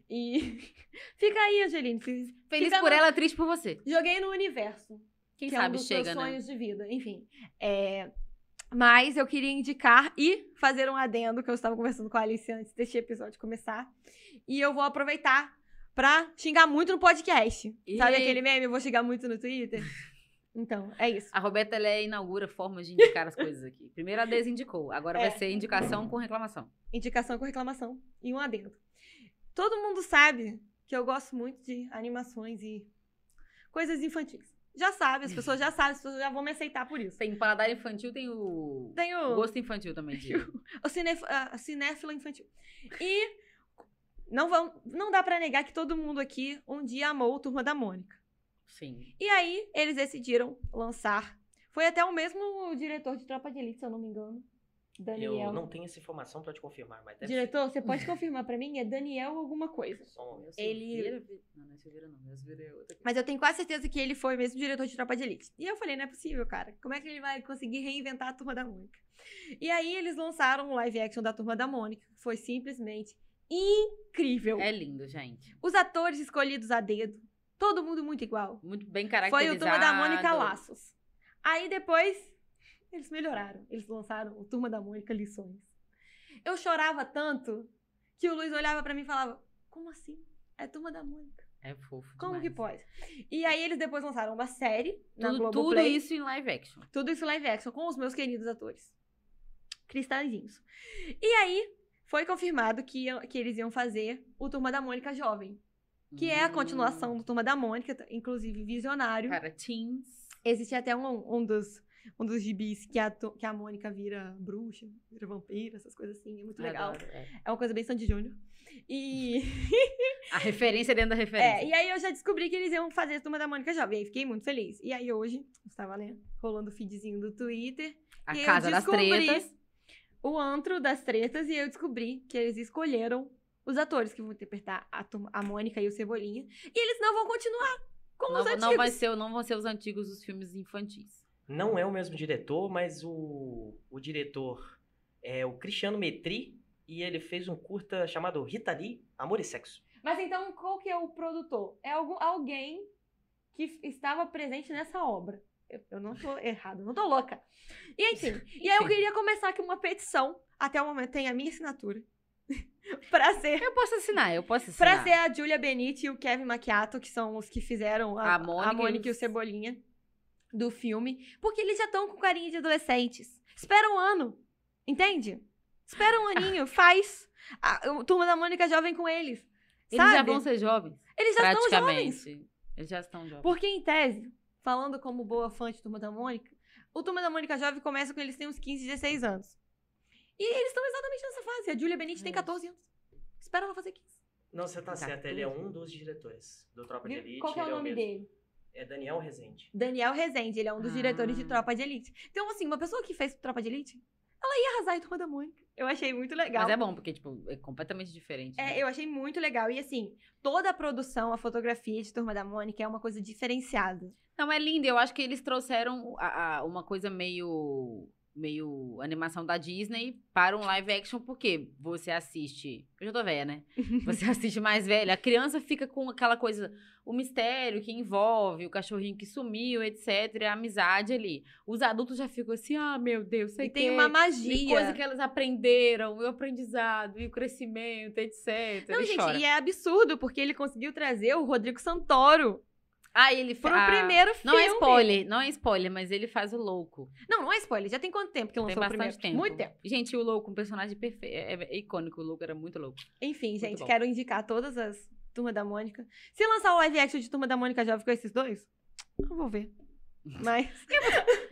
E fica aí, Angeline. Feliz fica por no- ela, triste por você. Joguei no universo. Quem que sabe é um dos chega, meus né? sonhos de vida. Enfim. É, Mas eu queria indicar e fazer um adendo que eu estava conversando com a Alice antes deste episódio começar. E eu vou aproveitar pra xingar muito no podcast. Sabe Ih. aquele meme? Eu vou xingar muito no Twitter? Então, é isso. A Roberta ela é, inaugura formas de indicar as coisas aqui. Primeiro a desindicou, agora É. vai ser indicação com reclamação. Indicação com reclamação e um adendo. Todo mundo sabe que eu gosto muito de animações e coisas infantis. Já sabe, as pessoas já sabem, as pessoas já vão me aceitar por isso. Tem paladar infantil, tem o Tenho gosto infantil também. De... o cinef a cinéfila infantil. E não, vão, não dá pra negar que todo mundo aqui um dia amou o Turma da Mônica. Sim. E aí, eles decidiram lançar. Foi até o mesmo diretor de Tropa de Elite, se eu não me engano. Daniel. Eu não tenho essa informação pra te confirmar, mas deve Diretor, você pode confirmar pra mim? É Daniel alguma coisa. ser. Momento. Ele- Silveira Vi- Não, não é Silveira, não. É é outra. Mas eu tenho quase certeza que ele foi o mesmo diretor de Tropa de Elite. E eu falei, não é possível, cara. Como é que ele vai conseguir reinventar a Turma da Mônica? E aí, eles lançaram um live action da Turma da Mônica. que Foi simplesmente incrível. É lindo, gente. Os atores escolhidos a dedo. Todo mundo muito igual. Muito bem Foi caracterizado. o Turma da Mônica Laços. Aí depois, eles melhoraram. Eles lançaram o Turma da Mônica Lições. Eu chorava tanto que o Luiz olhava pra mim e falava: Como assim? É Turma da Mônica. É fofo Como demais. que pode? E aí eles depois lançaram uma série na Tudo, tudo Globoplay. isso em live action. Tudo isso live action com os meus queridos atores. Cristalzinhos. E aí foi confirmado que, que eles iam fazer o Turma da Mônica Jovem. Que é a Hum. continuação do Turma da Mônica, inclusive visionário. Para teens. Existe até um, um dos, um dos gibis que a, que a Mônica vira bruxa, vira vampiro, essas coisas assim. É muito legal. Adoro, é. É uma coisa bem Sandy Júnior. E, A referência dentro da referência. é, e aí eu já descobri que eles iam fazer a Turma da Mônica Jovem. E aí fiquei muito feliz. E aí hoje, estava, né, rolando o feedzinho do Twitter. a e eu casa das tretas. O antro das tretas. E eu descobri que eles escolheram os atores que vão interpretar a, a Mônica e o Cebolinha. E eles não vão continuar como Não, os antigos. não, vai ser, não vão ser os antigos dos filmes infantis. Não é o mesmo diretor, mas o, o diretor é o Cristiano Metri e ele fez um curta chamado Rita Lee, Amor e Sexo. Mas então, qual que é o produtor? É algum, alguém que estava presente nessa obra. Eu, eu não tô errado, não tô louca. E enfim, e aí eu Enfim. queria começar aqui uma petição. Até o momento tem a minha assinatura. pra ser. Eu posso assinar, eu posso assinar. Pra ser a Julia Benite e o Kevin Macchiato, que são os que fizeram a, A Mônica a Mônica e o Cebolinha do filme. Porque eles já estão com carinha de adolescentes. Espera um ano. Entende? Espera um aninho, faz. A, o Turma da Mônica jovem com eles. Eles sabe? já vão ser jovens. Eles já estão jovens. Eles já estão jovens. Porque, em tese, falando como boa fã de Turma da Mônica, o Turma da Mônica Jovem começa quando eles têm uns 15, 16 anos. E eles estão exatamente nessa fase. A Julia Benite tem Isso. 14 anos. Espera ela fazer 15. Não, você tá Tá certo, ele é um dos diretores do Tropa de? Elite. Qual que é o nome mesmo. dele? É Daniel Rezende. Daniel Rezende. Ele é um dos Ah. diretores de Tropa de Elite. Então, assim, uma pessoa que fez Tropa de Elite, ela ia arrasar em Turma da Mônica. Eu achei muito legal. Mas é bom, porque, tipo, é completamente diferente. né? É, eu achei muito legal. E, assim, toda a produção, a fotografia de Turma da Mônica é uma coisa diferenciada. Não, é lindo. Eu acho que eles trouxeram a- a- uma coisa meio meio animação da Disney para um live action, porque você assiste. Eu já tô velha, né? Você assiste mais velha. A criança fica com aquela coisa, o mistério que envolve, o cachorrinho que sumiu, etc. A amizade ali. Os adultos já ficam assim, ah, meu Deus, sei E tem que- uma e magia. coisa que elas aprenderam, e o aprendizado, e o crescimento, etc. Não, Ele gente, chora. e é absurdo, porque ele conseguiu trazer o Rodrigo Santoro Ah, ele pro ah, primeiro filme. Não é spoiler, não é spoiler, mas ele faz o louco. Não, não é spoiler. Já tem quanto tempo que Tem lançou o bastante primeiro? tempo. Muito tempo. Gente, o louco, um personagem perfeito. É, é icônico, o louco era muito louco. Enfim, Muito gente, bom. quero indicar todas as Turma da Mônica. Se lançar o live action de Turma da Mônica Jovem com esses dois, eu vou ver. Mas,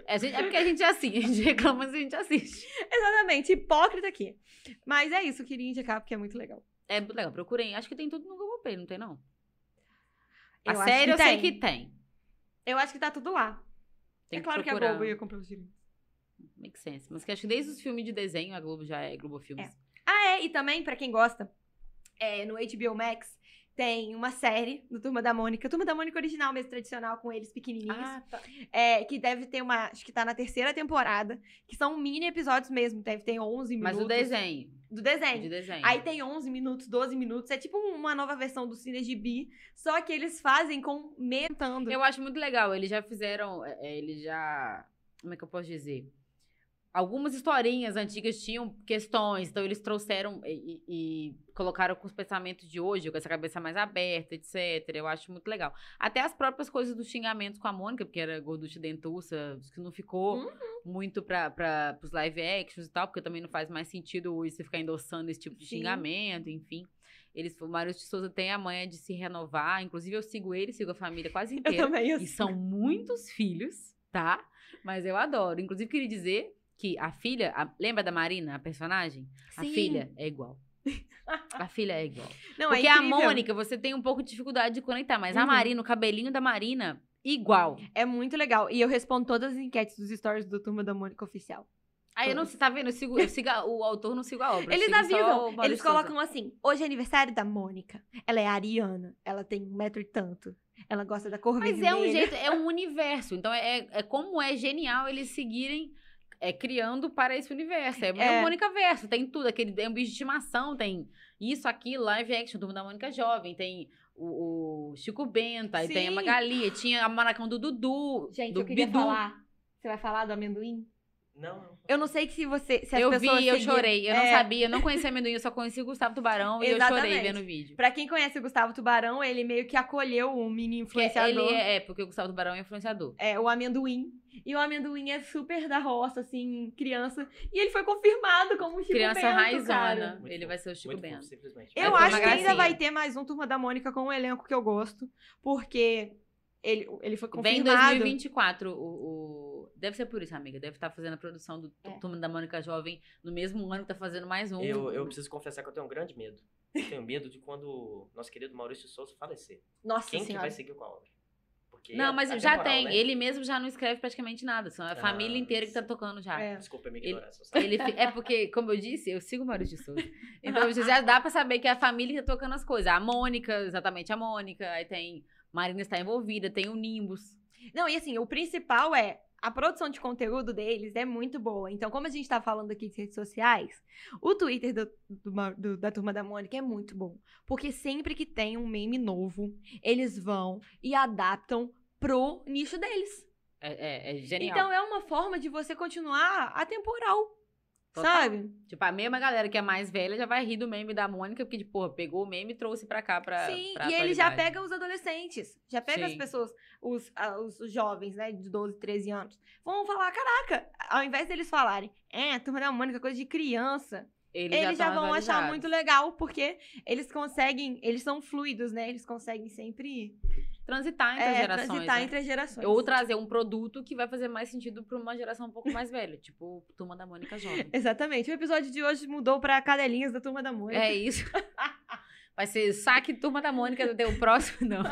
É, a gente- é porque a gente é assim, a gente reclama, mas a gente assiste. exatamente, hipócrita aqui. Mas é isso, eu queria indicar porque é muito legal. É muito legal, procurem. Acho que tem tudo no Google Play, não tem não? Eu a série que eu sei tem. que tem. Eu acho que tá tudo lá. Tem é claro que, a Globo ia comprar os direitos. Make sense. Mas que acho que desde os filmes de desenho, a Globo já é Globo Filmes. Ah, é, e também, pra quem gosta, é, no HBO Max tem uma série do Turma da Mônica. Turma da Mônica original mesmo, tradicional, com eles pequenininhos. Ah, tá. É, que deve ter uma. Acho que tá na terceira temporada. Que são mini episódios mesmo. Deve ter 11 minutos. Mas o desenho. Do desenho. De desenho. Aí tem 11 minutos, 12 minutos. É tipo uma nova versão do Cine GB. Só que eles fazem com mentando. Eu acho muito legal. Eles já fizeram. é, é, Eles já. Como é que eu posso dizer? Algumas historinhas antigas tinham questões, então eles trouxeram e, e- colocaram com os pensamentos de hoje, com essa cabeça mais aberta, etc. Eu acho muito legal. Até as próprias coisas dos xingamentos com a Mônica, porque era gorducha dentuça, que não ficou Uhum. muito para os live actions e tal, porque também não faz mais sentido hoje você ficar endossando esse tipo de Sim. xingamento, enfim. Eles, o Mário de Souza tem a manha de se renovar, inclusive eu sigo ele, sigo a família quase Eu inteira. também. Eu E são muitos filhos, tá? Mas eu adoro. Inclusive, queria dizer que a filha. a- lembra da Marina, a personagem? A Sim. filha é igual. A filha é igual. Não, Porque é a. Mônica, você tem um pouco de dificuldade de conectar, mas a Uhum. Marina, o cabelinho da Marina, igual. É muito legal. E eu respondo todas as enquetes dos stories do Turma da Mônica Oficial. Aí eu não sei, tá vendo? Eu sigo, eu sigo a- o autor, não sigo a obra. Eles avisam, eles colocam assim: hoje é aniversário da Mônica. Ela é ariana, ela tem um metro e tanto. Ela gosta da cor Mas vermelha. é um jeito, é um universo. Então é, é como é genial eles seguirem é, criando para esse universo. É, É. é. Mônica Verso, tem tudo. Aquele, tem um bicho de estimação, tem isso, aquilo, live action, Turma da Mônica Jovem, tem o, o Chico Bento, aí tem a. Magali, tinha a Maracão do Dudu, Gente, do eu queria Bidu. falar. Você vai falar do amendoim? Não, não. Eu não sei que se você. Se as Eu pessoas vi, eu seguiam- chorei. Eu não É, sabia, eu não conhecia amendoim, eu só conhecia o Gustavo Tubarão e eu chorei Exatamente. vendo o vídeo. Pra quem conhece o Gustavo Tubarão, ele meio que acolheu o mini Porque influenciador. ele é, é, porque o Gustavo Tubarão é influenciador. É, o amendoim. E o amendoim é super da roça, assim, criança. E ele foi confirmado como o Chico Criança Bento, raizona. cara. Muito Ele fofo, vai ser o Chico muito Bento. fofo. Eu acho que ainda vai ter mais um Turma da Mônica com um elenco que eu gosto. Porque ele, ele foi Vem em confirmado. 2024 o, o- Deve ser por isso, amiga. Deve estar fazendo a produção do É. Turma da Mônica Jovem no mesmo ano que tá fazendo mais um. Eu, eu preciso confessar que eu tenho um grande medo. Eu tenho medo de quando nosso querido Maurício Souza falecer. Nossa Quem que senhora. vai seguir com a obra? Porque Não, é mas já atemporal, tem. né? Ele mesmo já não escreve praticamente nada. São a Ah, família inteira que tá tocando já. É. Desculpa a minha Ele- ignorância. Ele é porque, como eu disse, eu sigo o Maurício de Souza. Então já dá pra saber que é a família que tá tocando as coisas. A Mônica, exatamente a Mônica. Aí tem. Marina está envolvida, tem o Nimbus. Não, e assim, o principal é a produção de conteúdo deles é muito boa. Então, como a gente tá falando aqui de redes sociais, o Twitter do- do do- da Turma da Mônica é muito bom. Porque sempre que tem um meme novo, eles vão e adaptam pro nicho deles. É, é- é genial. Então, é uma forma de você continuar atemporal. Total. Sabe? Tipo, a mesma galera que é mais velha já vai rir do meme da Mônica, porque, tipo, porra, pegou o meme e trouxe pra cá pra. Sim, pra e ele já pega os adolescentes, já pega as Sim. pessoas, os, os jovens, né, de 12, 13 anos. Vão falar, caraca, ao invés deles falarem, é, turma da Mônica, coisa de criança, Eles, eles já, tão vão achar muito legal, porque eles conseguem, eles são fluidos, né, eles conseguem sempre Transitar entre as é, gerações. transitar né? entre as gerações. Ou trazer um produto que vai fazer mais sentido pra uma geração um pouco mais velha. Tipo, Turma da Mônica Jovem. Exatamente, o episódio de hoje mudou pra cadelinhas da Turma da Mônica. É isso. Vai ser saque Turma da Mônica até o próximo, não.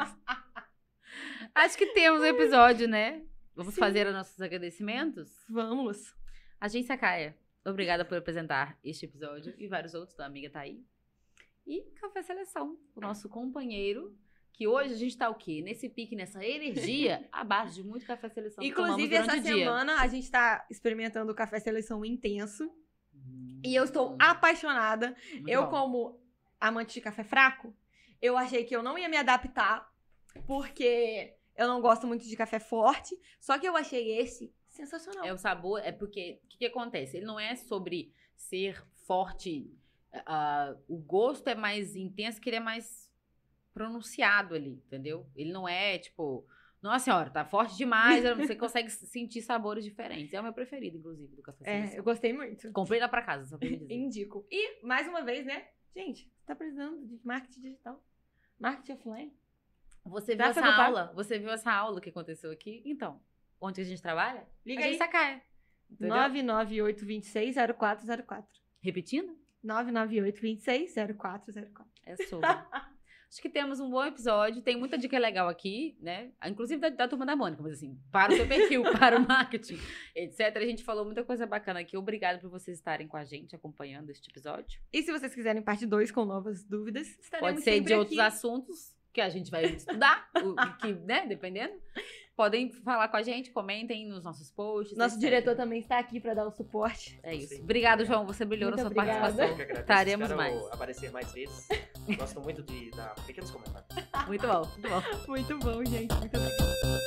Acho que temos o episódio, né? Vamos Sim. fazer os nossos agradecimentos? Vamos. Agência Caia, obrigada por apresentar este episódio e vários outros da Amiga Tá aí. E Café Seleção, o nosso companheiro que hoje a gente tá o quê? Nesse pique, nessa energia, à base de muito café seleção. Inclusive, essa semana a gente tá experimentando o café seleção intenso. Hum, E eu estou apaixonada. muito eu, bom. como amante de café fraco, eu achei que eu não ia me adaptar, porque eu não gosto muito de café forte. Só que eu achei esse sensacional. É o sabor, é porque o que, que acontece? Ele não é sobre ser forte. ah, o gosto é mais intenso, que ele é mais pronunciado ali, entendeu? Ele não é tipo, nossa senhora, tá forte demais, você consegue sentir sabores diferentes. É o meu preferido, inclusive, do café. É, eu gostei muito. Comprei lá pra casa, só pra dizer. Indico. E, mais uma vez, né? Gente, você tá precisando de marketing digital. Marketing offline. Você viu Dá essa aula? Você viu essa aula que aconteceu aqui? Então, onde a gente trabalha? Liga a aí. gente sacaia. Entendeu? 998260404. Repetindo? 998260404. É sobre. Acho que temos um bom episódio, tem muita dica legal aqui, né? Inclusive da, da turma da Mônica, mas assim, para o seu perfil, para o marketing, etc. A gente falou muita coisa bacana aqui. Obrigada por vocês estarem com a gente, acompanhando este episódio. E se vocês quiserem parte 2 com novas dúvidas, estaremos Pode ser de outros aqui. assuntos que a gente vai estudar, o, que, né? Dependendo. Podem falar com a gente, comentem nos nossos posts. Nosso etc. diretor também está aqui para dar o suporte. É isso. Sim. Obrigado, João. Você brilhou Muito na sua obrigada. Eu participação. que agradeço. Estaremos mais. aparecer mais vezes. Gosto muito de dar pequenos comentários. Muito bom, muito bom. Muito bom, gente. Muito legal.